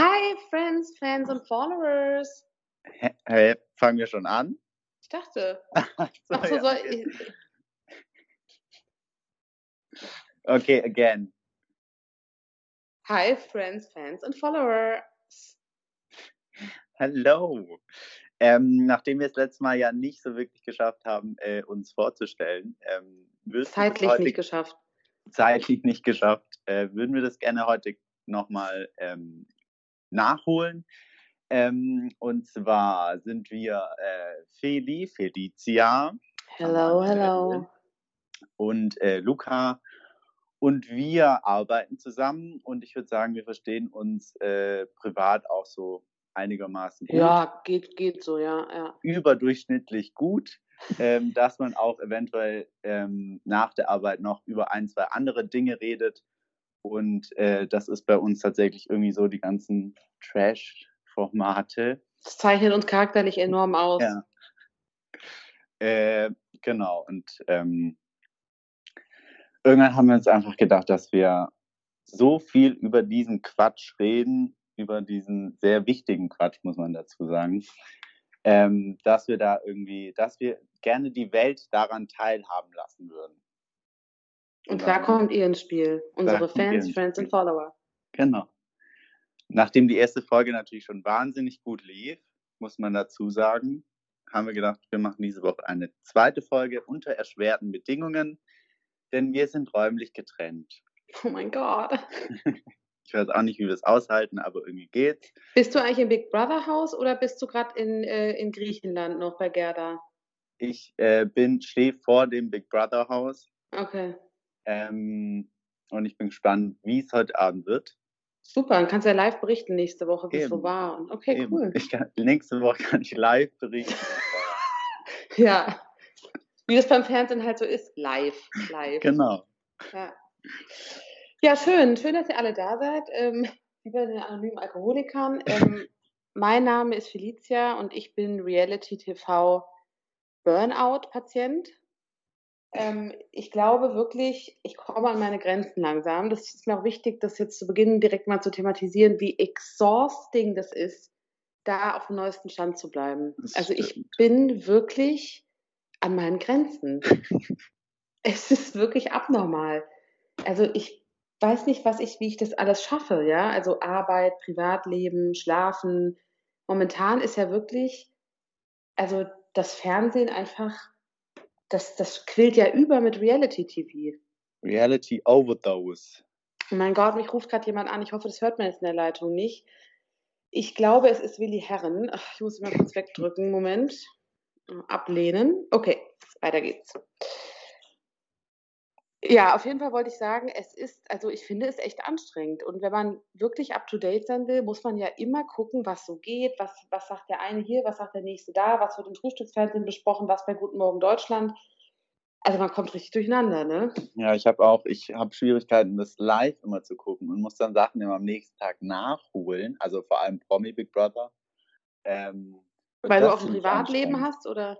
Hi, Friends, Fans und Followers. Hä- Hey, fangen wir schon an? Ich dachte. Ach so, Ach so, ja, soll okay. ich, okay, again. Hi, Friends, Fans und Followers. Hello. Ähm, nachdem wir es letztes Mal ja nicht so wirklich geschafft haben, äh, uns vorzustellen, ähm, Zeitlich heute nicht geschafft. zeitlich nicht geschafft, äh, würden wir das gerne heute nochmal ähm, nachholen. Ähm, und zwar sind wir äh, Feli, Felicia Hello, hello. und äh, Luca. Und wir arbeiten zusammen und ich würde sagen, wir verstehen uns äh, privat auch so einigermaßen gut, Ja, geht, geht so, ja, ja. überdurchschnittlich gut, ähm, dass man auch eventuell ähm, nach der Arbeit noch über ein, zwei andere Dinge redet. Und äh, das ist bei uns tatsächlich irgendwie so die ganzen Trash-Formate. Das zeichnet uns charakterlich enorm aus. Ja. Äh, genau. Und ähm, irgendwann haben wir uns einfach gedacht, dass wir so viel über diesen Quatsch reden, über diesen sehr wichtigen Quatsch, muss man dazu sagen, ähm, dass wir da irgendwie, dass wir gerne die Welt daran teilhaben lassen würden. Und da kommt ihr ins Spiel. Unsere Fans, Friends und. Follower. Genau. Nachdem die erste Folge natürlich schon wahnsinnig gut lief, muss man dazu sagen, haben wir gedacht, wir machen diese Woche eine zweite Folge unter erschwerten Bedingungen, denn wir sind räumlich getrennt. Oh mein Gott. Ich weiß auch nicht, wie wir es aushalten, aber irgendwie geht's. Bist du eigentlich im Big Brother Haus oder bist du gerade in, äh, in Griechenland noch bei Gerda? Ich äh, bin, stehe vor dem Big Brother Haus Okay. Ähm, und ich bin gespannt, wie es heute Abend wird. Super, dann kannst du ja live berichten nächste Woche, wie es so war. Okay, Eben. cool. Kann, nächste Woche kann ich live berichten. Ja. Wie das beim Fernsehen halt so ist. Live. Live. genau. Ja. ja, schön. Schön, dass ihr alle da seid. Ähm, wie bei den anonymen Alkoholikern. Ähm, mein Name ist Felicia und ich bin Reality TV Burnout-Patient. Ähm, ich glaube wirklich, ich komme an meine Grenzen langsam. Das ist mir auch wichtig, das jetzt zu Beginn direkt mal zu thematisieren, wie exhausting das ist, da auf dem neuesten Stand zu bleiben. Das Also ich stimmt. bin wirklich an meinen Grenzen. es ist wirklich abnormal. Also ich weiß nicht, was ich, wie ich das alles schaffe, ja. Also Arbeit, Privatleben, Schlafen. Momentan ist ja wirklich, also das Fernsehen einfach, das, das quillt ja über mit Reality TV. Reality Overdose. Mein Gott, mich ruft gerade jemand an. Ich hoffe, das hört man jetzt in der Leitung nicht. Ich glaube, es ist Willi Herren. Ach, ich muss ihn mal kurz wegdrücken. Moment. Ablehnen. Okay, weiter geht's. Ja, auf jeden Fall wollte ich sagen, es ist, also ich finde es echt anstrengend. Und wenn man wirklich up to date sein will, muss man ja immer gucken, was so geht, was, was sagt der eine hier, was sagt der nächste da, was wird im Frühstücksfernsehen besprochen, was bei Guten Morgen Deutschland. Also man kommt richtig durcheinander, ne? Ja, ich habe auch, ich habe Schwierigkeiten, das live immer zu gucken und muss dann Sachen immer am nächsten Tag nachholen. Also vor allem Promi Big Brother. Ähm, Weil du auch ein Privatleben hast, oder?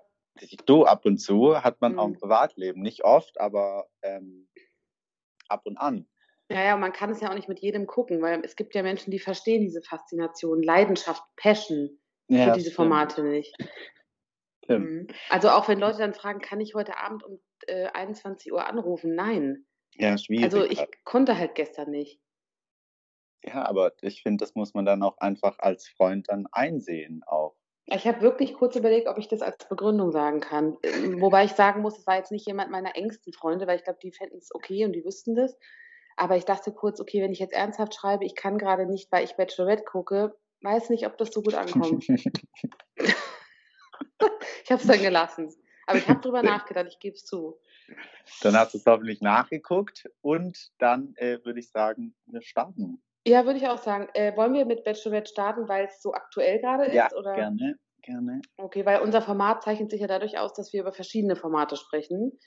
Du, ab und zu hat man auch ein Mhm. Privatleben. Nicht oft, aber ähm, ab und an. Ja, ja, man kann es ja auch nicht mit jedem gucken, weil es gibt ja Menschen, die verstehen diese Faszination, Leidenschaft, Passion für Ja, diese stimmt, Formate nicht. stimmt. Mhm. Also auch wenn Leute dann fragen, kann ich heute Abend um äh, 21 Uhr anrufen? Nein. Ja, schwierig. Also ich halt. konnte halt gestern nicht. Ja, aber ich finde, das muss man dann auch einfach als Freund dann einsehen auch. Ich habe wirklich kurz überlegt, ob ich das als Begründung sagen kann. Ähm, Wobei ich sagen muss, es war jetzt nicht jemand meiner engsten Freunde, weil ich glaube, die fänden es okay und die wüssten das. Aber ich dachte kurz, okay, wenn ich jetzt ernsthaft schreibe, ich kann gerade nicht, weil ich Bachelorette gucke, weiß nicht, ob das so gut ankommt. Ich habe es dann gelassen. Aber ich habe drüber nachgedacht, ich gebe es zu. Dann hast du es hoffentlich nachgeguckt und dann äh, würde ich sagen, wir starten. Ja, würde ich auch sagen. Äh, wollen wir mit Bachelorette starten, weil es so aktuell gerade ist? Ja, oder? gerne, gerne. Okay, weil unser Format zeichnet sich ja dadurch aus, dass wir über verschiedene Formate sprechen.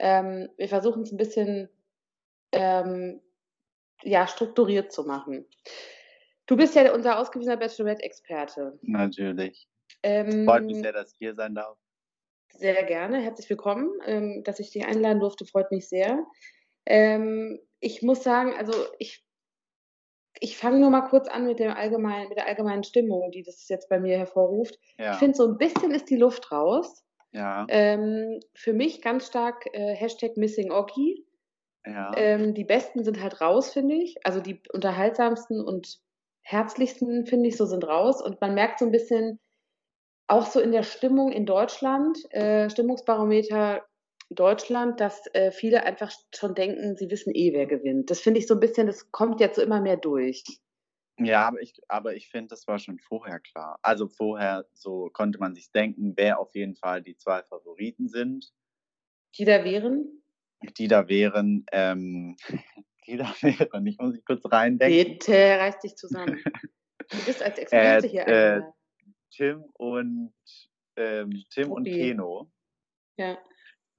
Ähm, wir versuchen es ein bisschen ähm, ja, strukturiert zu machen. Du bist ja unser ausgewiesener Bachelorette-Experte. Natürlich. Ähm, Freut mich sehr, dass ich hier sein darf. Sehr gerne, herzlich willkommen. Ähm, dass ich dich einladen durfte, freut mich sehr. Ähm, ich muss sagen, also ich ich fange nur mal kurz an mit, dem allgemeinen, mit der allgemeinen Stimmung, die das jetzt bei mir hervorruft. Ja. Ich finde, so ein bisschen ist die Luft raus. Ja. Ähm, für mich ganz stark äh, Hashtag Missing Oggi. ja. Ähm, die besten sind halt raus, finde ich. Also die unterhaltsamsten und herzlichsten, finde ich, so sind raus. Und man merkt so ein bisschen, auch so in der Stimmung in Deutschland, äh, Stimmungsbarometer Deutschland, dass äh, viele einfach schon denken, sie wissen eh, wer gewinnt. Das finde ich so ein bisschen, das kommt jetzt so immer mehr durch. Ja, aber ich, aber ich finde, das war schon vorher klar. Also vorher so konnte man sich denken, wer auf jeden Fall die zwei Favoriten sind. Die da wären? Die da wären, ähm, die da wären, ich muss mich kurz reindenken. Bitte, reiß dich zusammen. Du bist als Experte Äh, hier. äh, Alter. Tim und ähm, Tim und Tobi. Keno. Ja.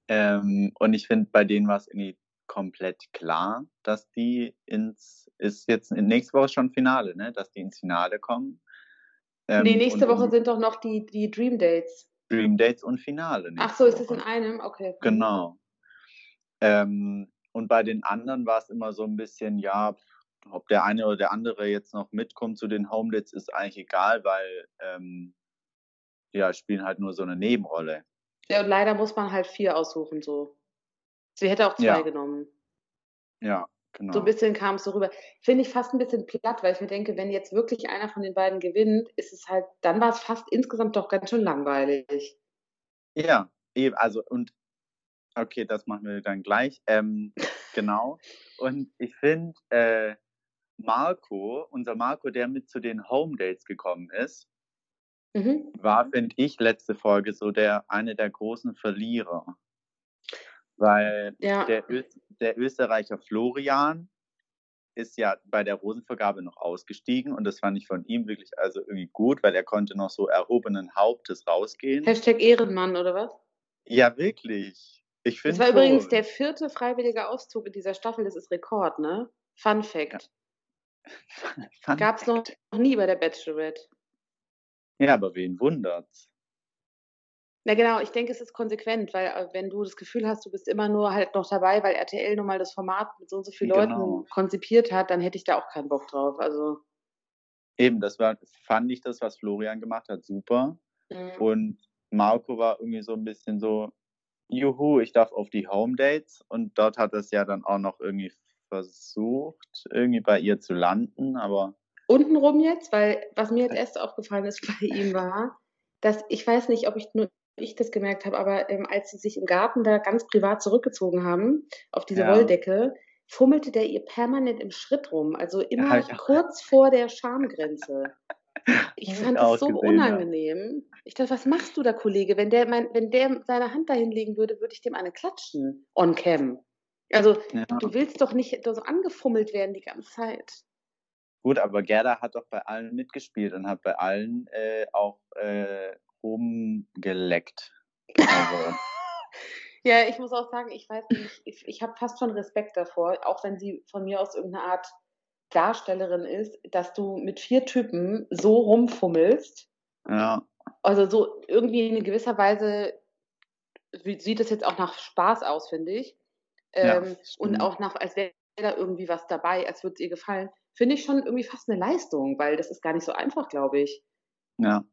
Ähm, und ich finde, bei denen war es irgendwie komplett klar, dass die ins, ist jetzt in nächste Woche schon Finale, ne? Dass die ins Finale kommen. Ähm, nee, nächste Woche sind doch noch die, die Dream Dates. Dream Dates und Finale. Ach so, ist das in einem? Okay. Genau. Ähm, und bei den anderen war es immer so ein bisschen, ja, ob der eine oder der andere jetzt noch mitkommt zu den Home Dates, ist eigentlich egal, weil ähm, ja, spielen halt nur so eine Nebenrolle. Ja, und leider muss man halt vier aussuchen, so. Sie hätte auch zwei Ja. genommen. Ja, genau. So ein bisschen kam es so rüber. Finde ich fast ein bisschen platt, weil ich mir denke, wenn jetzt wirklich einer von den beiden gewinnt, ist es halt, dann war es fast insgesamt doch ganz schön langweilig. Ja, eben, also und okay, das machen wir dann gleich. Ähm, genau. Und ich finde, äh, Marco, unser Marco, der mit zu den Home Dates gekommen ist, Mhm. war, finde ich, letzte Folge so der eine der großen Verlierer. Weil Ja. der, Ö der Österreicher Florian ist ja bei der Rosenvergabe noch ausgestiegen und das fand ich von ihm wirklich also irgendwie gut, weil er konnte noch so erhobenen Hauptes rausgehen. Hashtag Ehrenmann oder was? Ja, wirklich. Ich Das war schon. übrigens der vierte freiwillige Auszug in dieser Staffel. Das ist Rekord, ne? Fun Fact. Fun Gab es noch, Fact. noch nie bei der Bachelorette. Ja, aber wen wundert's? Na genau, ich denke, es ist konsequent, weil äh, wenn du das Gefühl hast, du bist immer nur halt noch dabei, weil RTL nun mal das Format mit so und so vielen Genau. Leuten konzipiert hat, dann hätte ich da auch keinen Bock drauf. Also Eben, das war, fand ich das, was Florian gemacht hat, super. mm, Und Marco war irgendwie so ein bisschen so, juhu, ich darf auf die Home Dates. Und dort hat es ja dann auch noch irgendwie versucht, irgendwie bei ihr zu landen, aber untenrum jetzt, weil was mir jetzt erst aufgefallen ist bei ihm war, dass ich weiß nicht, ob ich nur ich das gemerkt habe, aber ähm, als sie sich im Garten da ganz privat zurückgezogen haben auf diese Ja. Wolldecke, fummelte der ihr permanent im Schritt rum, also immer auch- kurz vor der Schamgrenze. Ich fand das so gesehen, ja. unangenehm. Ich dachte, was machst du da, Kollege? Wenn der, mein, wenn der seine Hand dahin legen würde, würde ich dem eine klatschen. On cam. Also, ja. du willst doch nicht so angefummelt werden die ganze Zeit. Gut, aber Gerda hat doch bei allen mitgespielt und hat bei allen äh, auch äh, rumgeleckt. Also, Ja, ich muss auch sagen, ich weiß nicht, ich, ich habe fast schon Respekt davor, auch wenn sie von mir aus irgendeine Art Darstellerin ist, dass du mit vier Typen so rumfummelst. ja, Also so irgendwie in gewisser Weise sieht es jetzt auch nach Spaß aus, finde ich. Ja, Ähm, stimmt. und auch nach, als wäre da irgendwie was dabei, als würde es ihr gefallen. Finde ich schon irgendwie fast eine Leistung, weil das ist gar nicht so einfach, glaube ich. ja,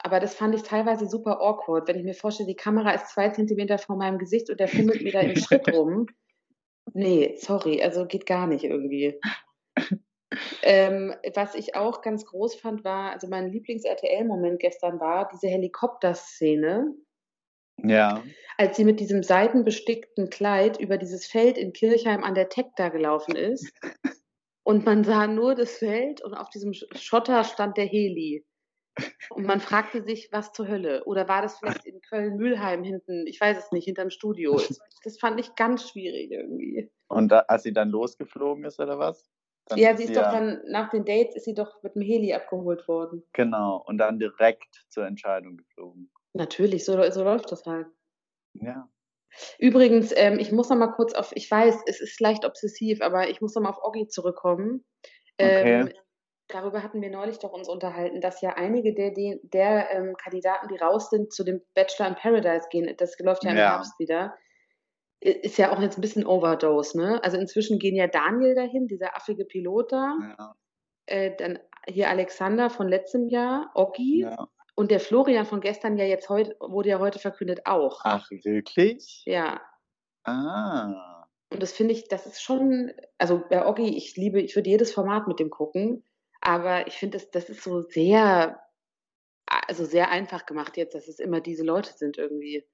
Aber das fand ich teilweise super awkward, wenn ich mir vorstelle, die Kamera ist zwei Zentimeter vor meinem Gesicht und der fummelt mir da im Schritt rum. Nee, sorry, also geht gar nicht irgendwie. Ähm, was ich auch ganz groß fand, war, also mein Lieblings-RTL-Moment gestern war diese Helikopterszene, ja, als sie mit diesem seitenbestickten Kleid über dieses Feld in Kirchheim an der Tech da gelaufen ist. Und man sah nur das Feld und auf diesem Sch- Schotter stand der Heli. Und man fragte sich, was zur Hölle? Oder war das vielleicht in Köln-Mühlheim hinten? Ich weiß es nicht, hinterm Studio. Das fand ich ganz schwierig irgendwie. Und da, als sie dann losgeflogen ist, oder was? Ja, sie ist doch ja- dann, nach den Dates ist sie doch mit dem Heli abgeholt worden. Genau, und dann direkt zur Entscheidung geflogen. Natürlich, so, so läuft das halt. Ja. Übrigens, ähm, ich muss noch mal kurz auf, ich weiß, es ist leicht obsessiv, aber ich muss noch mal auf Oggi zurückkommen. Ähm, Okay. darüber hatten wir neulich doch uns unterhalten, dass ja einige der, der, der ähm, Kandidaten, die raus sind, zu dem Bachelor in Paradise gehen. Das läuft ja im Ja. Herbst wieder. Ist ja auch jetzt ein bisschen Overdose, ne? Also inzwischen gehen ja Daniel dahin, dieser affige Pilot da. ja. äh, dann hier Alexander von letztem Jahr, Oggi. Ja. Und der Florian von gestern ja jetzt heute, wurde ja heute verkündet auch. Ach, wirklich? Ja. Ah. Und das finde ich, das ist schon, also bei Oggi, ich liebe, ich würde jedes Format mit dem gucken, aber ich finde, das, das ist so sehr, also sehr einfach gemacht jetzt, dass es immer diese Leute sind irgendwie.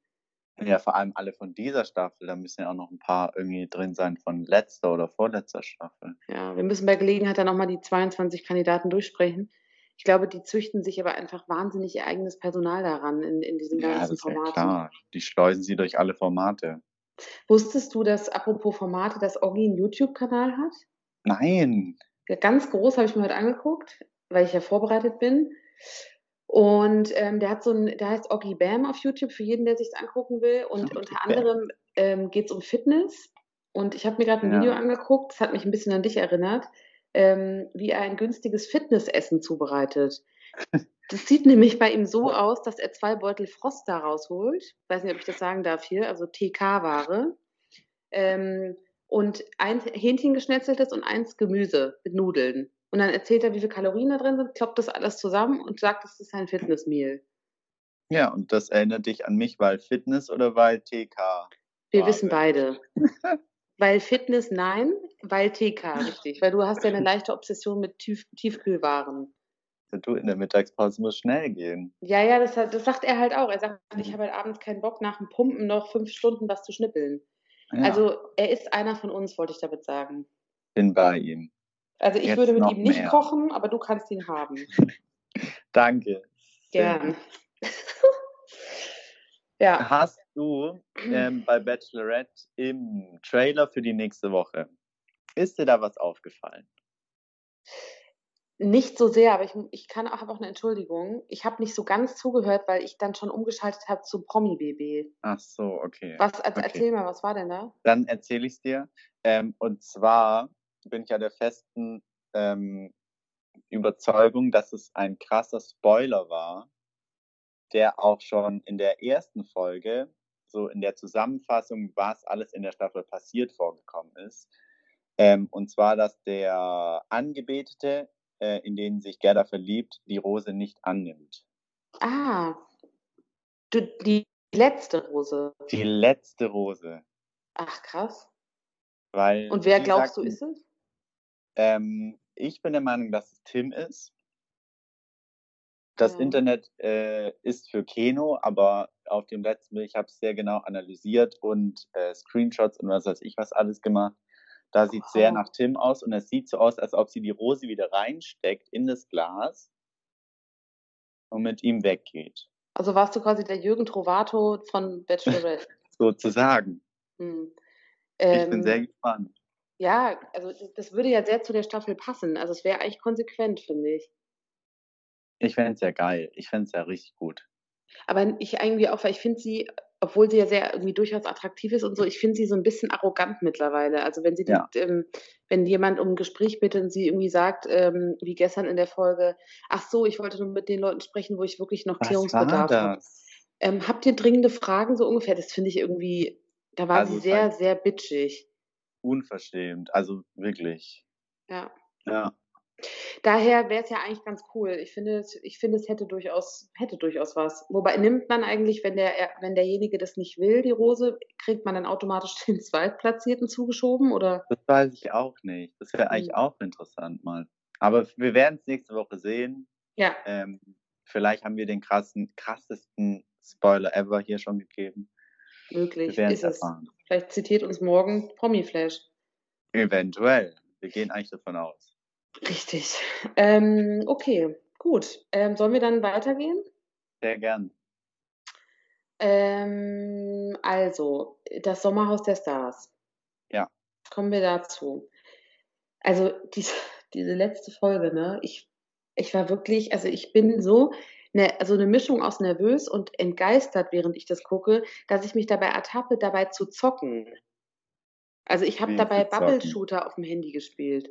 Ja, vor allem alle von dieser Staffel. Da müssen ja auch noch ein paar irgendwie drin sein von letzter oder vorletzter Staffel. Ja, wir müssen bei Gelegenheit dann nochmal die 22 Kandidaten durchsprechen. Ich glaube, die züchten sich aber einfach wahnsinnig ihr eigenes Personal daran in, in diesen Ja, ganzen das ist ja klar. Die schleusen sie durch alle Formate. Wusstest du, dass apropos Formate, dass Oggi einen YouTube-Kanal hat? Nein. Ja, ganz groß habe ich mir heute angeguckt, weil ich ja vorbereitet bin. Und ähm, der hat so ein, der heißt Oggi Bam auf YouTube für jeden, der sich angucken will. Und Oggi unter Bam. anderem ähm, geht es um Fitness. Und ich habe mir gerade ein Ja. Video angeguckt, das hat mich ein bisschen an dich erinnert, ähm, wie er ein günstiges Fitnessessen zubereitet. Das sieht nämlich bei ihm so aus, dass er zwei Beutel Frost da rausholt. Weiß nicht, ob ich das sagen darf hier, also TK-Ware. Ähm, und ein Hähnchen geschnetzeltes und eins Gemüse mit Nudeln. Und dann erzählt er, wie viele Kalorien da drin sind, kloppt das alles zusammen und sagt, das ist ein Fitnessmeal. Ja, und das erinnert dich an mich, weil Fitness oder weil TK? Wir wissen beide. weil Fitness nein, weil TK, richtig. Weil du hast ja eine leichte Obsession mit Tief Tiefkühlwaren. Du in der Mittagspause muss schnell gehen. Ja, ja, das, das sagt er halt auch. Er sagt, ich habe halt abends keinen Bock, nach dem Pumpen noch fünf Stunden was zu schnippeln. Ja, Also er ist einer von uns, wollte ich damit sagen. bin bei ihm. Also ich Jetzt würde mit ihm nicht mehr. kochen, aber du kannst ihn haben. Danke. Sehr Gern. ja, Hast du ähm, bei Bachelorette im Trailer für die nächste Woche, ist dir da was aufgefallen? nicht so sehr, aber ich, ich kann auch, habe auch eine Entschuldigung. Ich habe nicht so ganz zugehört, weil ich dann schon umgeschaltet habe zu Promi-BB. Ach so, okay. Was, Okay. erzähl mal, was war denn da? Dann erzähle ich es dir. Ähm, und zwar bin ich ja der festen ähm, Überzeugung, dass es ein krasser Spoiler war, der auch schon in der ersten Folge, so in der Zusammenfassung, was alles in der Staffel passiert, vorgekommen ist. Ähm, und zwar, dass der Angebetete, äh, in den sich Gerda verliebt, die Rose nicht annimmt. Ah, du, die letzte Rose. Die letzte Rose. Ach, krass. Weil Und wer glaubst du sagten- ist es? Ähm, ich bin der Meinung, dass es Tim ist. Das Ja. Internet äh, ist für Keno, aber auf dem letzten Bild, ich habe es sehr genau analysiert und äh, Screenshots und was weiß ich was alles gemacht. Da sieht es sehr nach Tim aus und es sieht so aus, als ob sie die Rose wieder reinsteckt in das Glas und mit ihm weggeht. Also warst du quasi der Jürgen Trovato von Bachelorette. Sozusagen. Hm. Ich bin sehr Ähm, gespannt. ja, also das würde ja sehr zu der Staffel passen. Also es wäre eigentlich konsequent, finde ich. Ich fände es ja geil. Ich fände es ja richtig gut. Aber ich irgendwie auch, weil ich finde sie, obwohl sie ja sehr irgendwie durchaus attraktiv ist und so, ich finde sie so ein bisschen arrogant mittlerweile. Also wenn sie, Ja. ähm, wenn jemand um ein Gespräch bittet und sie irgendwie sagt, ähm, wie gestern in der Folge, ach so, ich wollte nur mit den Leuten sprechen, wo ich wirklich noch Was Klärungsbedarf habe. Ähm, habt ihr dringende Fragen so ungefähr? Das finde ich irgendwie, da war Also sie sehr, sehr bitchig. Unverschämt. Also wirklich. Ja. Ja. Daher wäre es ja eigentlich ganz cool. Ich finde, es- ich finde, es hätte durchaus, hätte durchaus was. Wobei nimmt man eigentlich, wenn der, wenn derjenige das nicht will, die Rose, kriegt man dann automatisch den Zweitplatzierten zugeschoben oder? Das weiß ich auch nicht. Das wäre eigentlich Hm. auch interessant mal. Aber wir werden es nächste Woche sehen. Ja, Ähm, vielleicht haben wir den krassen, krassesten Spoiler ever hier schon gegeben. Wir möglich werden ist es erfahren. Vielleicht zitiert uns morgen Promi-Flash. Eventuell. Wir gehen eigentlich davon aus. Richtig. Ähm, okay, gut. Ähm, sollen wir dann weitergehen? Sehr gern. Ähm, also, das Sommerhaus der Stars. Ja. Kommen wir dazu. Also, diese, diese letzte Folge, ne? Ich, ich war wirklich, also ich bin so, ne, also eine Mischung aus nervös und entgeistert, während ich das gucke, dass ich mich dabei ertappe, dabei zu zocken. Also ich habe dabei? Bubble Shooter auf dem Handy gespielt.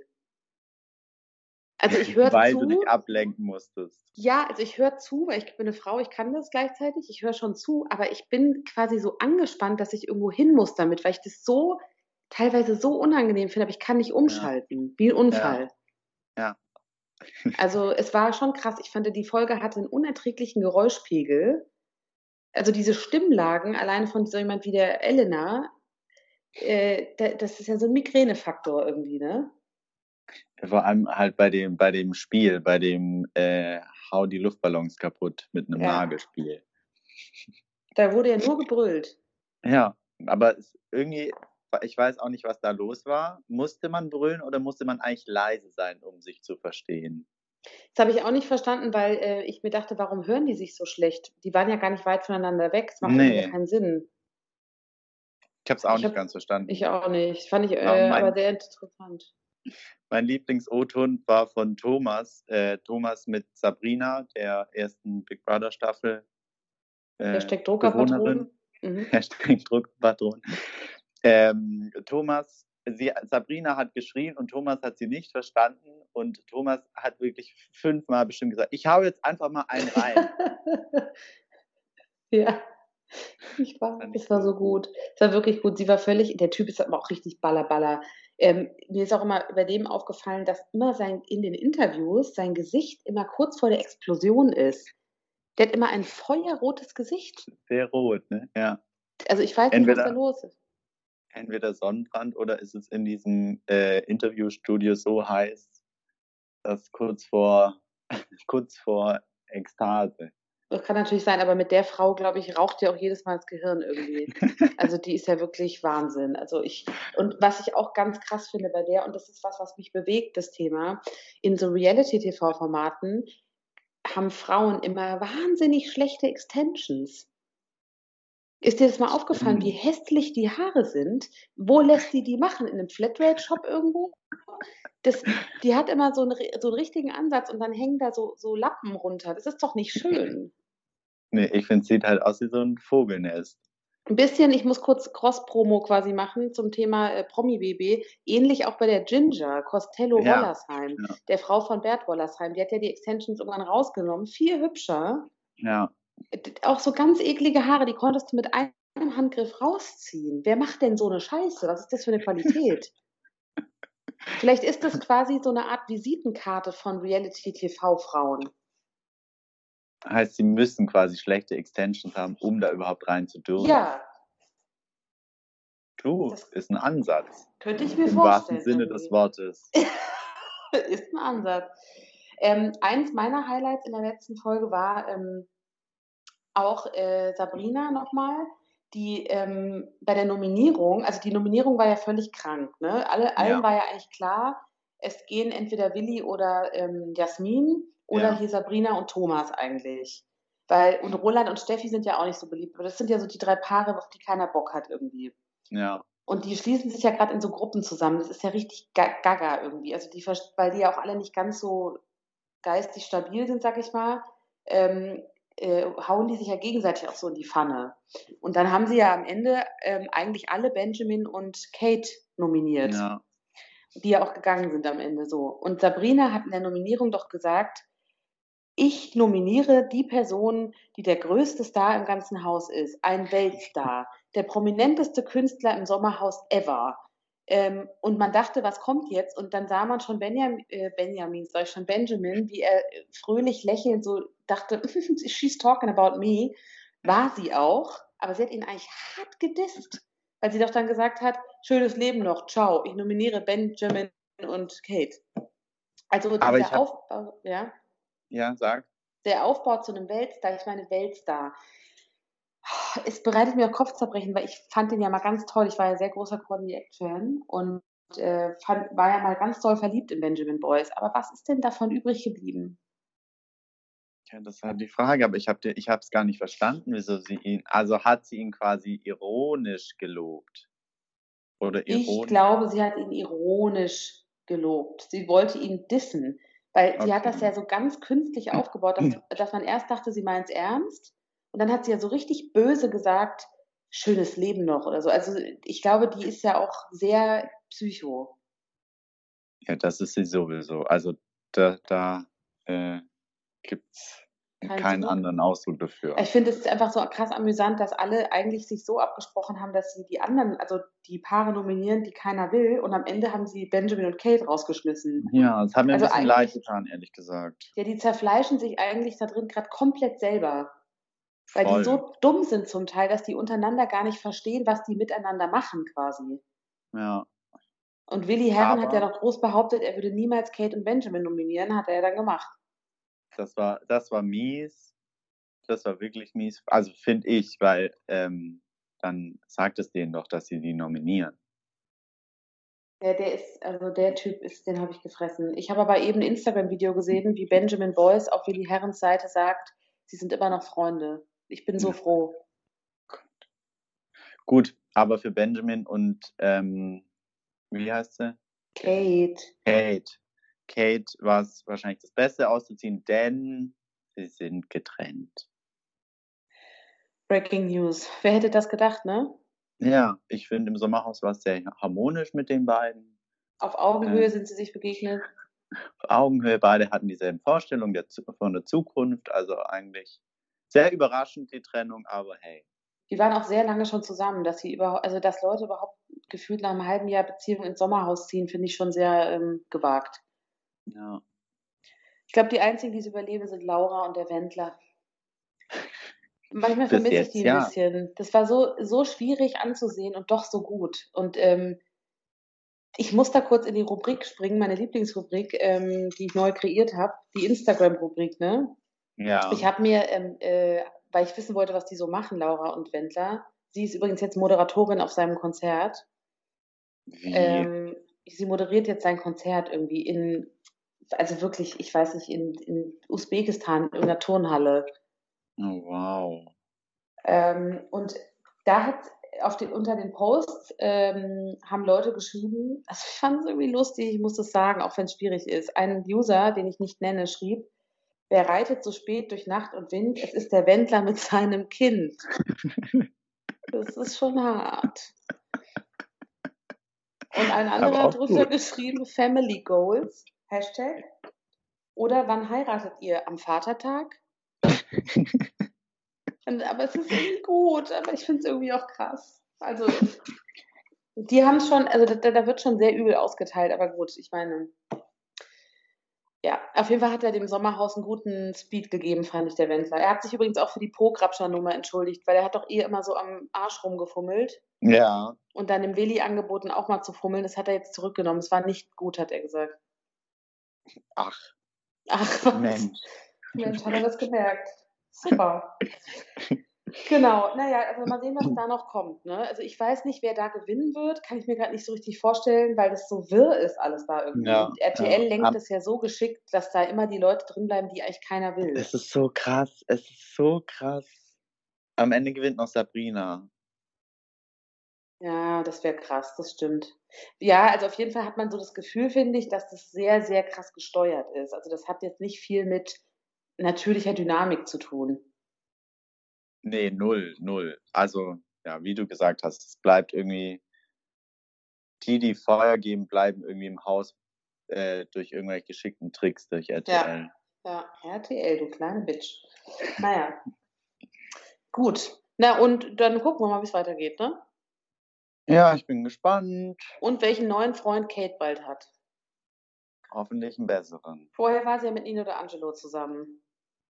Also ich höre Weil zu. du dich ablenken musstest. Ja, also ich höre zu, weil ich bin eine Frau, ich kann das gleichzeitig, ich höre schon zu, aber ich bin quasi so angespannt, dass ich irgendwo hin muss damit, weil ich das so teilweise so unangenehm finde, aber ich kann nicht umschalten, wie ein Unfall. Also es war schon krass. Ich fand, die Folge hatte einen unerträglichen Geräuschpegel. Also diese Stimmlagen, alleine von so jemand wie der Elena, äh, das ist ja so ein Migränefaktor irgendwie, ne? Vor allem halt bei dem, bei dem Spiel, bei dem äh, Hau die Luftballons kaputt mit einem ja. Nagelspiel. Da wurde ja nur gebrüllt. Ja, aber irgendwie, ich weiß auch nicht, was da los war. Musste man brüllen oder musste man eigentlich leise sein, um sich zu verstehen? Das habe ich auch nicht verstanden, weil äh, ich mir dachte, warum hören die sich so schlecht? Die waren ja gar nicht weit voneinander weg. Das macht nee. ja keinen Sinn. Ich habe es auch ich nicht hab, ganz verstanden. Ich auch nicht. Fand ich äh, aber, mein, aber sehr interessant. Mein Lieblings-O-Ton war von Thomas. Äh, Thomas mit Sabrina, der ersten Big Brother Staffel. Äh, Hashtag Druckerpatron. Mhm. Hashtag Druckerpatron. Ähm, Thomas, sie, Sabrina hat geschrien und Thomas hat sie nicht verstanden und Thomas hat wirklich fünfmal bestimmt gesagt, ich hau jetzt einfach mal einen rein. ja. Ich war, es war so gut. Es war wirklich gut. Sie war völlig, der Typ ist aber auch richtig ballerballer. Ähm, mir ist auch immer bei dem aufgefallen, dass immer sein, in den Interviews sein Gesicht immer kurz vor der Explosion ist. Der hat immer ein feuerrotes Gesicht. Sehr rot, ne? Ja. Also ich weiß nicht, entweder, was da los ist. Entweder Sonnenbrand oder ist es in diesem äh, Interviewstudio so heiß, dass kurz vor, kurz vor Ekstase. Das kann natürlich sein, aber mit der Frau, glaube ich, raucht ja auch jedes Mal das Gehirn irgendwie. Also die ist ja wirklich Wahnsinn. Also ich, und was ich auch ganz krass finde bei der, und das ist was, was mich bewegt, das Thema, in so Reality-TV-Formaten haben Frauen immer wahnsinnig schlechte Extensions. Ist dir das mal aufgefallen, wie mhm. hässlich die Haare sind? Wo lässt sie die machen? In einem Flatrate-Shop irgendwo? Das, die hat immer so einen, so einen richtigen Ansatz und dann hängen da so, so Lappen runter. Das ist doch nicht schön. Nee, ich finde, es sieht halt aus wie so ein Vogelnest. Ein bisschen, ich muss kurz Cross-Promo quasi machen zum Thema äh, Promi-BB. Ähnlich auch bei der Ginger, Costello ja, Wollersheim, ja. der Frau von Bert Wollersheim. Die hat ja die Extensions irgendwann rausgenommen. Viel hübscher. Ja. Auch so ganz eklige Haare, die konntest du mit einem Handgriff rausziehen. Wer macht denn so eine Scheiße? Was ist das für eine Qualität? Vielleicht ist das quasi so eine Art Visitenkarte von Reality-TV-Frauen. Heißt, sie müssen quasi schlechte Extensions haben, um da überhaupt rein zu dürfen. Ja. Du, das ist ein Ansatz. Könnte ich mir Im vorstellen. Im wahrsten Sinne des Wortes. ist ein Ansatz. Ähm, eins meiner Highlights in der letzten Folge war ähm, auch äh, Sabrina nochmal, die ähm, bei der Nominierung, also die Nominierung war ja völlig krank, ne? Alle, allen ja. war ja eigentlich klar, es gehen entweder Willi oder ähm, Jasmin oder ja. hier Sabrina und Thomas eigentlich. Weil, und Roland und Steffi sind ja auch nicht so beliebt, aber das sind ja so die drei Paare, auf die keiner Bock hat irgendwie. Ja. Und die schließen sich ja gerade in so Gruppen zusammen. Das ist ja richtig gaga irgendwie. Also die, weil die ja auch alle nicht ganz so geistig stabil sind, sag ich mal. Ähm, äh, hauen die sich ja gegenseitig auch so in die Pfanne. Und dann haben sie ja am Ende ähm, eigentlich alle Benjamin und Kate nominiert, ja. die ja auch gegangen sind am Ende so. Und Sabrina hat in der Nominierung doch gesagt, ich nominiere die Person, die der größte Star im ganzen Haus ist, ein Weltstar, der prominenteste Künstler im Sommerhaus ever. Ähm, und man dachte, was kommt jetzt? Und dann sah man schon Benjamin, äh, Benjamin, sag ich schon, Benjamin, wie er fröhlich lächelnd so dachte, she's talking about me. War sie auch, aber sie hat ihn eigentlich hart gedisst, weil sie doch dann gesagt hat, schönes Leben noch, ciao, ich nominiere Benjamin und Kate. Also dieser Aufbau, ja? Ja, sag. Der Aufbau zu einem Weltstar, ich meine Weltstar es bereitet mir Kopfzerbrechen, weil ich fand den ja mal ganz toll. Ich war ja sehr großer Courtney Act-Fan und äh, fand, war ja mal ganz toll verliebt in Benjamin Boyce. Aber was ist denn davon übrig geblieben? Ja, das halt die Frage, aber ich habe es gar nicht verstanden, wieso sie ihn, also hat sie ihn quasi ironisch gelobt? Oder ironisch? Ich glaube, sie hat ihn ironisch gelobt. Sie wollte ihn dissen, weil okay. sie hat das ja so ganz künstlich aufgebaut, dass, dass man erst dachte, sie meint es ernst und dann hat sie ja so richtig böse gesagt, schönes Leben noch oder so. Also ich glaube, die ist ja auch sehr psycho. Ja, das ist sie sowieso. Also da, da äh, gibt's keinen, keinen anderen Ausdruck dafür. Ich finde es einfach so krass amüsant, dass alle eigentlich sich so abgesprochen haben, dass sie die anderen, also die Paare nominieren, die keiner will, und am Ende haben sie Benjamin und Kate rausgeschmissen. Ja, das hat mir also ein bisschen leid getan, ehrlich gesagt. Ja, die zerfleischen sich eigentlich da drin gerade komplett selber. Weil Voll. die so dumm sind zum Teil, dass die untereinander gar nicht verstehen, was die miteinander machen quasi. Ja. Und Willi Herren hat ja noch groß behauptet, er würde niemals Kate und Benjamin nominieren, hat er ja dann gemacht. Das war, das war mies. Das war wirklich mies. Also finde ich, weil ähm, dann sagt es denen doch, dass sie die nominieren. Ja, der ist, also der Typ ist, den habe ich gefressen. Ich habe aber eben ein Instagram-Video gesehen, wie Benjamin Boyce auf Willi Herrens Seite sagt, sie sind immer noch Freunde. Ich bin so ja. froh. Gut, aber für Benjamin und ähm, wie heißt sie? Kate. Kate. Kate war es wahrscheinlich das Beste auszuziehen, denn sie sind getrennt. Breaking News. Wer hätte das gedacht, ne? Ja, ich finde, im Sommerhaus war es sehr harmonisch mit den beiden. Auf Augenhöhe äh, sind sie sich begegnet. Auf Augenhöhe, beide hatten dieselben Vorstellungen der, von der Zukunft, also eigentlich sehr überraschend die Trennung, aber hey. Die waren auch sehr lange schon zusammen, dass sie überhaupt, also dass Leute überhaupt gefühlt nach einem halben Jahr Beziehung ins Sommerhaus ziehen, finde ich schon sehr ähm, gewagt. Ja. Ich glaube, die einzigen, die es überleben, sind Laura und der Wendler. Manchmal vermisse ich die ein ja. bisschen. Das war so, so schwierig anzusehen und doch so gut. Und ähm, ich muss da kurz in die Rubrik springen, meine Lieblingsrubrik, ähm, die ich neu kreiert habe, die Instagram-Rubrik, ne? Ja. Ich habe mir, ähm, äh, weil ich wissen wollte, was die so machen, Laura und Wendler. Sie ist übrigens jetzt Moderatorin auf seinem Konzert. Wie? Ähm, sie moderiert jetzt sein Konzert irgendwie in, also wirklich, ich weiß nicht, in, in Usbekistan, in irgendeiner Turnhalle. Oh, wow. Ähm, und da hat auf den, unter den Posts ähm, haben Leute geschrieben, also ich fand es irgendwie lustig, ich muss das sagen, auch wenn es schwierig ist. Ein User, den ich nicht nenne, schrieb, wer reitet so spät durch Nacht und Wind? Es ist der Wendler mit seinem Kind. das ist schon hart. Und ein anderer hat drunter geschrieben, Family Goals, Hashtag. Oder wann heiratet ihr? Am Vatertag? Und, aber es ist irgendwie gut, aber ich finde es irgendwie auch krass. Also, die haben schon, also da, da, wird schon sehr übel ausgeteilt, aber gut, ich meine, ja, auf jeden Fall hat er dem Sommerhaus einen guten Speed gegeben, fand ich, der Wendler. Er hat sich übrigens auch für die Pro-Grabscher-Nummer entschuldigt, weil er hat doch eh immer so am Arsch rumgefummelt. Ja. Und dann dem Willi angeboten, auch mal zu fummeln. Das hat er jetzt zurückgenommen. Es war nicht gut, hat er gesagt. Ach. Ach, was? Mensch. Mensch, hat er das gemerkt. Super. Genau, naja, also mal sehen, was da noch kommt. Ne? Also ich weiß nicht, wer da gewinnen wird, kann ich mir gerade nicht so richtig vorstellen, weil das so wirr ist alles da irgendwie. Ja, Und RTL ja. lenkt es ja so geschickt, dass da immer die Leute drin bleiben, die eigentlich keiner will. Es ist so krass, es ist so krass. Am Ende gewinnt noch Sabrina. Ja, das wäre krass, das stimmt. Ja, also auf jeden Fall hat man so das Gefühl, finde ich, dass das sehr, sehr krass gesteuert ist. Also das hat jetzt nicht viel mit natürlicher Dynamik zu tun. Nee, null, null. Also, ja, wie du gesagt hast, es bleibt irgendwie, die, die Feuer geben, bleiben irgendwie im Haus äh, durch irgendwelche geschickten Tricks durch RTL. Ja, ja, RTL, du kleine Bitch. Naja. Gut. Na, und dann gucken wir mal, wie es weitergeht, ne? Ja, ich bin gespannt. Und welchen neuen Freund Kate bald hat. Hoffentlich einen besseren. Vorher war sie ja mit Nino oder Angelo zusammen.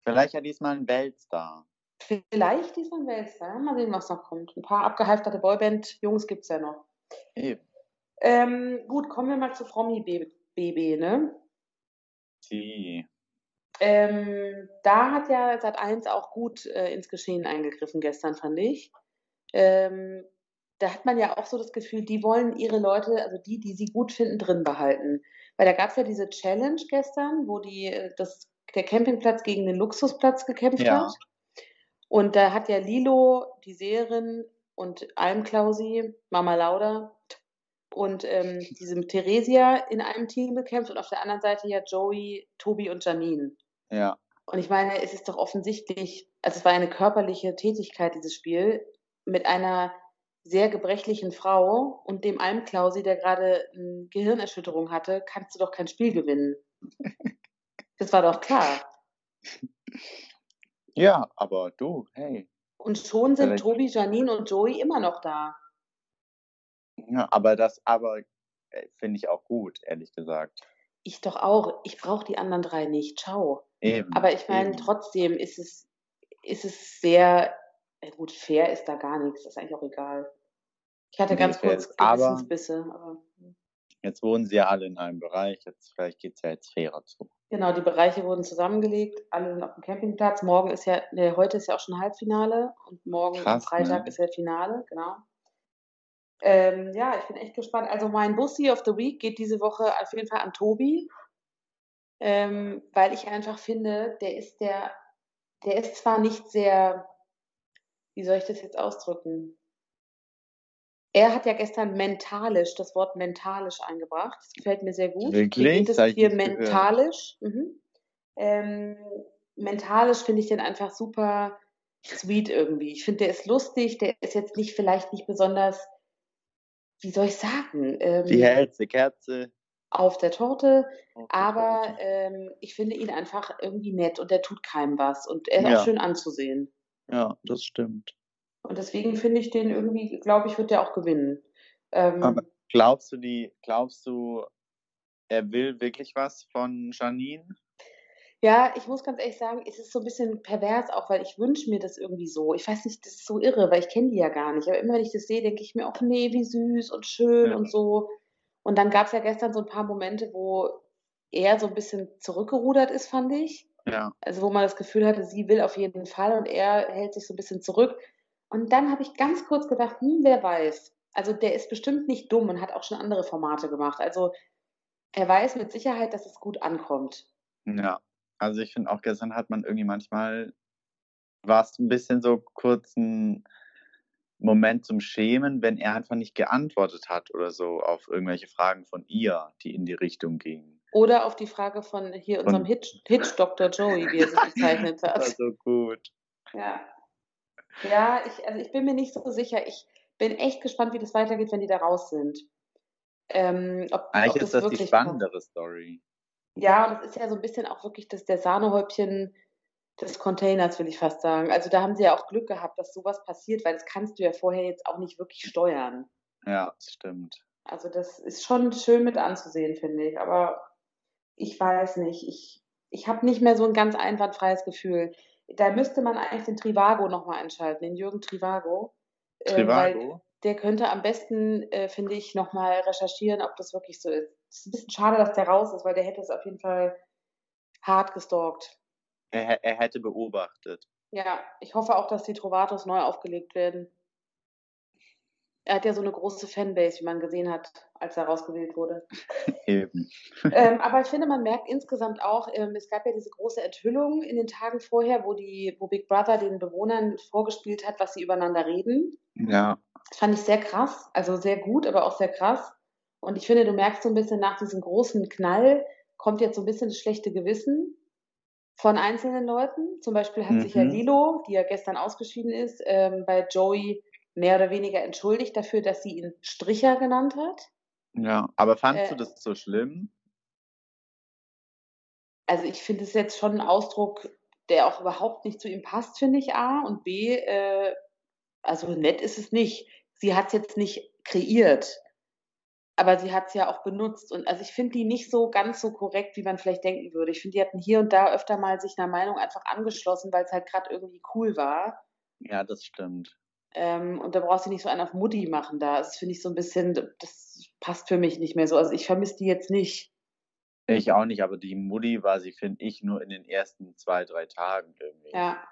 Vielleicht ja diesmal ein Weltstar. Vielleicht diesmal ein Weltstar. Mal sehen, was noch kommt. Ein paar abgehalfterte Boyband-Jungs gibt es ja noch. Eben. Ähm, gut, kommen wir mal zu Frommi BB, ne? Die. Ähm, da hat ja Sat 1 auch gut äh, ins Geschehen eingegriffen gestern, fand ich. Ähm, da hat man ja auch so das Gefühl, die wollen ihre Leute, also die, die sie gut finden, drin behalten. Weil da gab es ja diese Challenge gestern, wo die, äh, das, der Campingplatz gegen den Luxusplatz gekämpft ja. hat. Und da hat ja Lilo, die Seherin und Almklausi, Mama Lauda und ähm, diese Theresia in einem Team gekämpft und auf der anderen Seite ja Joey, Tobi und Janine. Ja. Und ich meine, es ist doch offensichtlich, also es war eine körperliche Tätigkeit, dieses Spiel, mit einer sehr gebrechlichen Frau und dem Almklausi, der gerade eine Gehirnerschütterung hatte, kannst du doch kein Spiel gewinnen. Das war doch klar. Ja, aber du, hey. Und schon sind Vielleicht- Tobi, Janine und Joey immer noch da. Ja, aber das, aber äh, finde ich auch gut, ehrlich gesagt. Ich doch auch. Ich brauche die anderen drei nicht. Ciao. Eben. Aber ich meine, trotzdem ist es, ist es sehr, ja gut, fair ist da gar nichts. ist eigentlich auch egal. Ich hatte Nee, ganz kurz ist- aber- Gewissensbisse. Aber, Jetzt wohnen sie ja alle in einem Bereich, jetzt vielleicht geht es ja jetzt fairer zu. genau, die Bereiche wurden zusammengelegt. Alle sind auf dem Campingplatz. Morgen ist ja, ne, heute ist ja auch schon Halbfinale und morgen am Krass, Freitag ne? ist ja Finale, genau. Ähm, ja, ich bin echt gespannt. Also mein Bussi of the Week geht diese Woche auf jeden Fall an Tobi, ähm, weil ich einfach finde, der ist der, der ist zwar nicht sehr, wie soll ich das jetzt ausdrücken? Er hat ja gestern mentalisch, das Wort mentalisch eingebracht. Das gefällt mir sehr gut. Wirklich? Mir geht es hier mentalisch. Mhm. Ähm, mentalisch finde ich den einfach super sweet irgendwie. Ich finde, der ist lustig, der ist jetzt nicht vielleicht nicht besonders, wie soll ich sagen, ähm, Die hellste Kerze. auf der Torte, auf der aber Torte. ähm, ich finde ihn einfach irgendwie nett und der tut keinem was und er ist Ja. auch schön anzusehen. Ja, das stimmt. Und deswegen finde ich den irgendwie, glaube ich, wird der auch gewinnen. Ähm, Aber glaubst du die, glaubst du, er will wirklich was von Janine? Ja, ich muss ganz ehrlich sagen, es ist so ein bisschen pervers auch, weil ich wünsche mir das irgendwie so. Ich weiß nicht, das ist so irre, weil ich kenne die ja gar nicht. Aber immer wenn ich das sehe, denke ich mir auch, nee, wie süß und schön Ja. und so. Und dann gab es ja gestern so ein paar Momente, wo er so ein bisschen zurückgerudert ist, fand ich. Ja. Also wo man das Gefühl hatte, sie will auf jeden Fall und er hält sich so ein bisschen zurück. Und dann habe ich ganz kurz gedacht, hm, wer weiß. Also der ist bestimmt nicht dumm und hat auch schon andere Formate gemacht. Also er weiß mit Sicherheit, dass es gut ankommt. Ja. Also ich finde auch gestern hat man irgendwie manchmal, war es ein bisschen so kurz ein Moment zum Schämen, wenn er einfach nicht geantwortet hat oder so auf irgendwelche Fragen von ihr, die in die Richtung gingen. Oder auf die Frage von hier Von- unserem Hitch, Hitch Dr. Joey, wie er sich bezeichnet Das hat. so gut. Ja. Ja, ich, also ich bin mir nicht so sicher. Ich bin echt gespannt, wie das weitergeht, wenn die da raus sind. Ähm, ob, ob Eigentlich ist das die spannendere Story. Ja, und es ist ja so ein bisschen auch wirklich das, der Sahnehäubchen des Containers, will ich fast sagen. Also da haben sie ja auch Glück gehabt, dass sowas passiert, weil das kannst du ja vorher jetzt auch nicht wirklich steuern. Ja, das stimmt. Also das ist schon schön mit anzusehen, finde ich. Aber ich weiß nicht. Ich, ich habe nicht mehr so ein ganz einwandfreies Gefühl. Da müsste man eigentlich den Trivago nochmal einschalten, den Jürgen Trivago. Ähm, Trivago? der könnte am besten, äh, finde ich, nochmal recherchieren, ob das wirklich so ist. Es ist ein bisschen schade, dass der raus ist, weil der hätte es auf jeden Fall hart gestalkt. Er, er hätte beobachtet. Ja, ich hoffe auch, dass die Trovatos neu aufgelegt werden. Er hat ja so eine große Fanbase, wie man gesehen hat, als er rausgewählt wurde. Eben. ähm, aber ich finde, man merkt insgesamt auch, ähm, es gab ja diese große Enthüllung in den Tagen vorher, wo die, wo Big Brother den Bewohnern vorgespielt hat, was sie übereinander reden. Ja. Das fand ich sehr krass, also sehr gut, aber auch sehr krass. Und ich finde, du merkst so ein bisschen nach diesem großen Knall kommt jetzt so ein bisschen das schlechte Gewissen von einzelnen Leuten. Zum Beispiel hat sich ja Mhm. Lilo, die ja gestern ausgeschieden ist, ähm, bei Joey mehr oder weniger entschuldigt dafür, dass sie ihn Stricher genannt hat. Ja. Aber fandst Äh, du das so schlimm? Also ich finde es jetzt schon ein Ausdruck, der auch überhaupt nicht zu ihm passt, finde ich, A. Und B, äh, also nett ist es nicht. Sie hat es jetzt nicht kreiert, aber sie hat es ja auch benutzt. Und also ich finde die nicht so ganz so korrekt, wie man vielleicht denken würde. Ich finde, die hatten hier und da öfter mal sich einer Meinung einfach angeschlossen, weil es halt gerade irgendwie cool war. Ja, das stimmt. Ähm, und da brauchst du nicht so einen auf Mutti machen da. Das finde ich so ein bisschen, das passt für mich nicht mehr so. Also ich vermisse die jetzt nicht. Ich auch nicht, aber die Mutti war sie, finde ich, nur in den ersten zwei, drei Tagen irgendwie. Ja.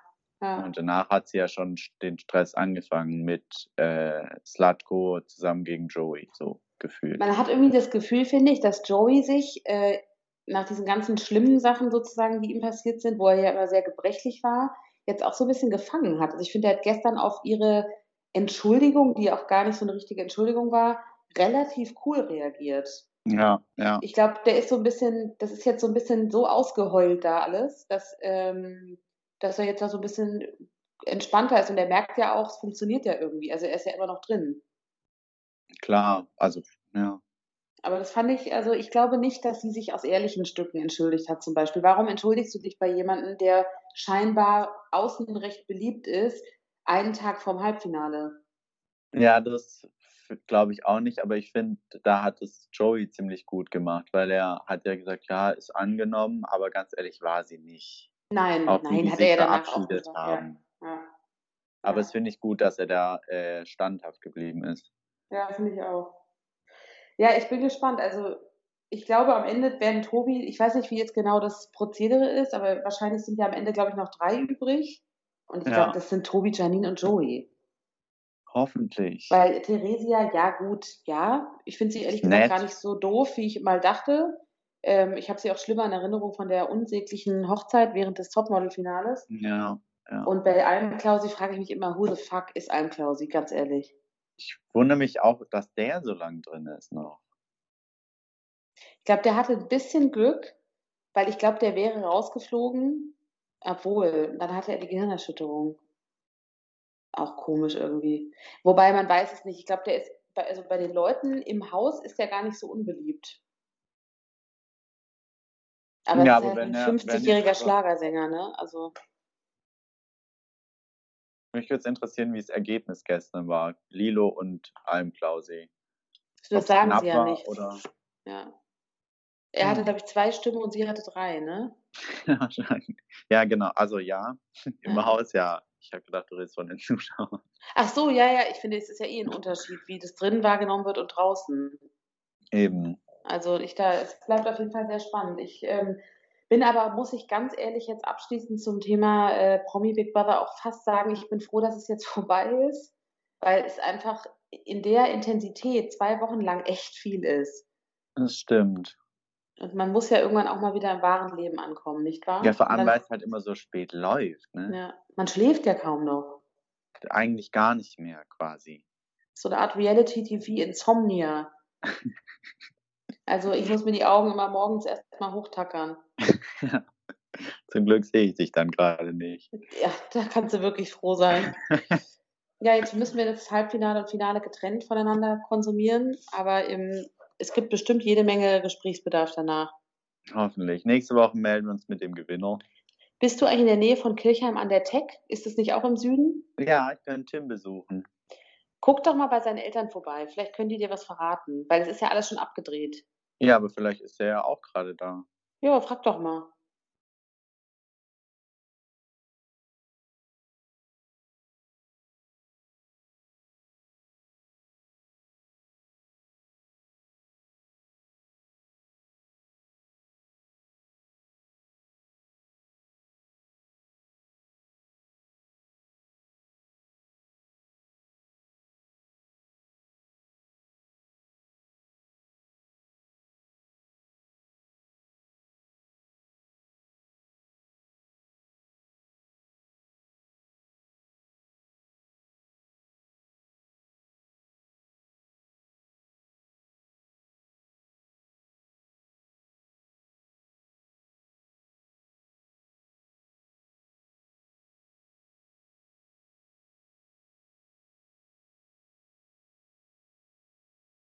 ja. Und danach hat sie ja schon den Stress angefangen mit äh, Slatko zusammen gegen Joey, so gefühlt. Man hat irgendwie das Gefühl, finde ich, dass Joey sich äh, nach diesen ganzen schlimmen Sachen sozusagen, die ihm passiert sind, wo er ja immer sehr gebrechlich war, jetzt auch so ein bisschen gefangen hat. Also ich finde, er hat gestern auf ihre Entschuldigung, die auch gar nicht so eine richtige Entschuldigung war, relativ cool reagiert. Ja, ja. Ich glaube, der ist so ein bisschen, das ist jetzt so ein bisschen so ausgeheult da alles, dass, ähm, dass er jetzt da so ein bisschen entspannter ist und er merkt ja auch, es funktioniert ja irgendwie. Also er ist ja immer noch drin. Klar, also, ja. Aber das fand ich, also ich glaube nicht, dass sie sich aus ehrlichen Stücken entschuldigt hat, zum Beispiel. Warum entschuldigst du dich bei jemandem, der scheinbar außen recht beliebt ist, einen Tag vorm Halbfinale? Ja, das glaube ich auch nicht, aber ich finde, da hat es Joey ziemlich gut gemacht, weil er hat ja gesagt, ja, ist angenommen, aber ganz ehrlich war sie nicht. Nein, Auch die nein, hat er ja danach auch verabschiedet gesagt. Ja, haben. ja. Aber Ja. es finde ich gut, dass er da äh, standhaft geblieben ist. Ja, finde ich auch. Ja, ich bin gespannt. Also, ich glaube, am Ende werden Tobi, ich weiß nicht, wie jetzt genau das Prozedere ist, aber wahrscheinlich sind ja am Ende, glaube ich, noch drei übrig. Und ich Ja. glaube, das sind Tobi, Janine und Joey. Hoffentlich. Weil Theresia, ja gut, ja. Ich finde sie ehrlich gesagt Nett. gar nicht so doof, wie ich mal dachte. Ähm, ich habe sie auch schlimmer in Erinnerung von der unsäglichen Hochzeit während des Topmodel-Finales. Ja, ja. Und bei Almklausi frage ich mich immer, who the fuck ist Almklausi, ganz ehrlich. Ich wundere mich auch, dass der so lang drin ist noch. Ich glaube, der hatte ein bisschen Glück, weil ich glaube, der wäre rausgeflogen. Obwohl, dann hatte er die Gehirnerschütterung. Auch komisch irgendwie. Wobei man weiß es nicht. Ich glaube, der ist bei, also bei den Leuten im Haus ist der gar nicht so unbeliebt. Aber Ja, ist aber halt wenn ein er- wenn 50-jähriger jetzt aber- Schlagersänger, ne? Also, Mich würde es interessieren, wie das Ergebnis gestern war. Lilo und Almklausi. das Ob's sagen sie ja nicht. Oder Ja. Er hatte, Hm. glaube ich, zwei Stimmen und sie hatte drei, ne? wahrscheinlich. Ja, genau. Also ja, im Ja. Haus ja. Ich habe gedacht, du redest von den Zuschauern. Ach so, ja, ja, ich finde, es ist ja eh ein Unterschied, wie das drin wahrgenommen wird und draußen. Eben. Also ich da, es bleibt auf jeden Fall sehr spannend. Ich ähm, bin aber, muss ich ganz ehrlich jetzt abschließend zum Thema äh, Promi Big Brother auch fast sagen, ich bin froh, dass es jetzt vorbei ist, weil es einfach in der Intensität zwei Wochen lang echt viel ist. Das stimmt. Und man muss ja irgendwann auch mal wieder im wahren Leben ankommen, nicht wahr? Ja, vor allem, weil es halt immer so spät läuft. Ne? ja, man schläft ja kaum noch. Eigentlich gar nicht mehr quasi. So eine Art Reality-TV-Insomnia. Also ich muss mir die Augen immer morgens erst mal Zum Glück sehe ich dich dann gerade nicht. Ja, da kannst du wirklich froh sein. Ja, jetzt müssen wir das Halbfinale und Finale getrennt voneinander konsumieren, aber im, es gibt bestimmt jede Menge Gesprächsbedarf danach. Hoffentlich. Nächste Woche melden wir uns mit dem Gewinner. Bist du eigentlich in der Nähe von Kirchheim an der Tech? Ist es nicht auch im Süden? Ja, ich kann Tim besuchen. Guck doch mal bei seinen Eltern vorbei. Vielleicht können die dir was verraten, weil es ist ja alles schon abgedreht. Ja, aber vielleicht ist er ja auch gerade da. Ja, frag doch mal.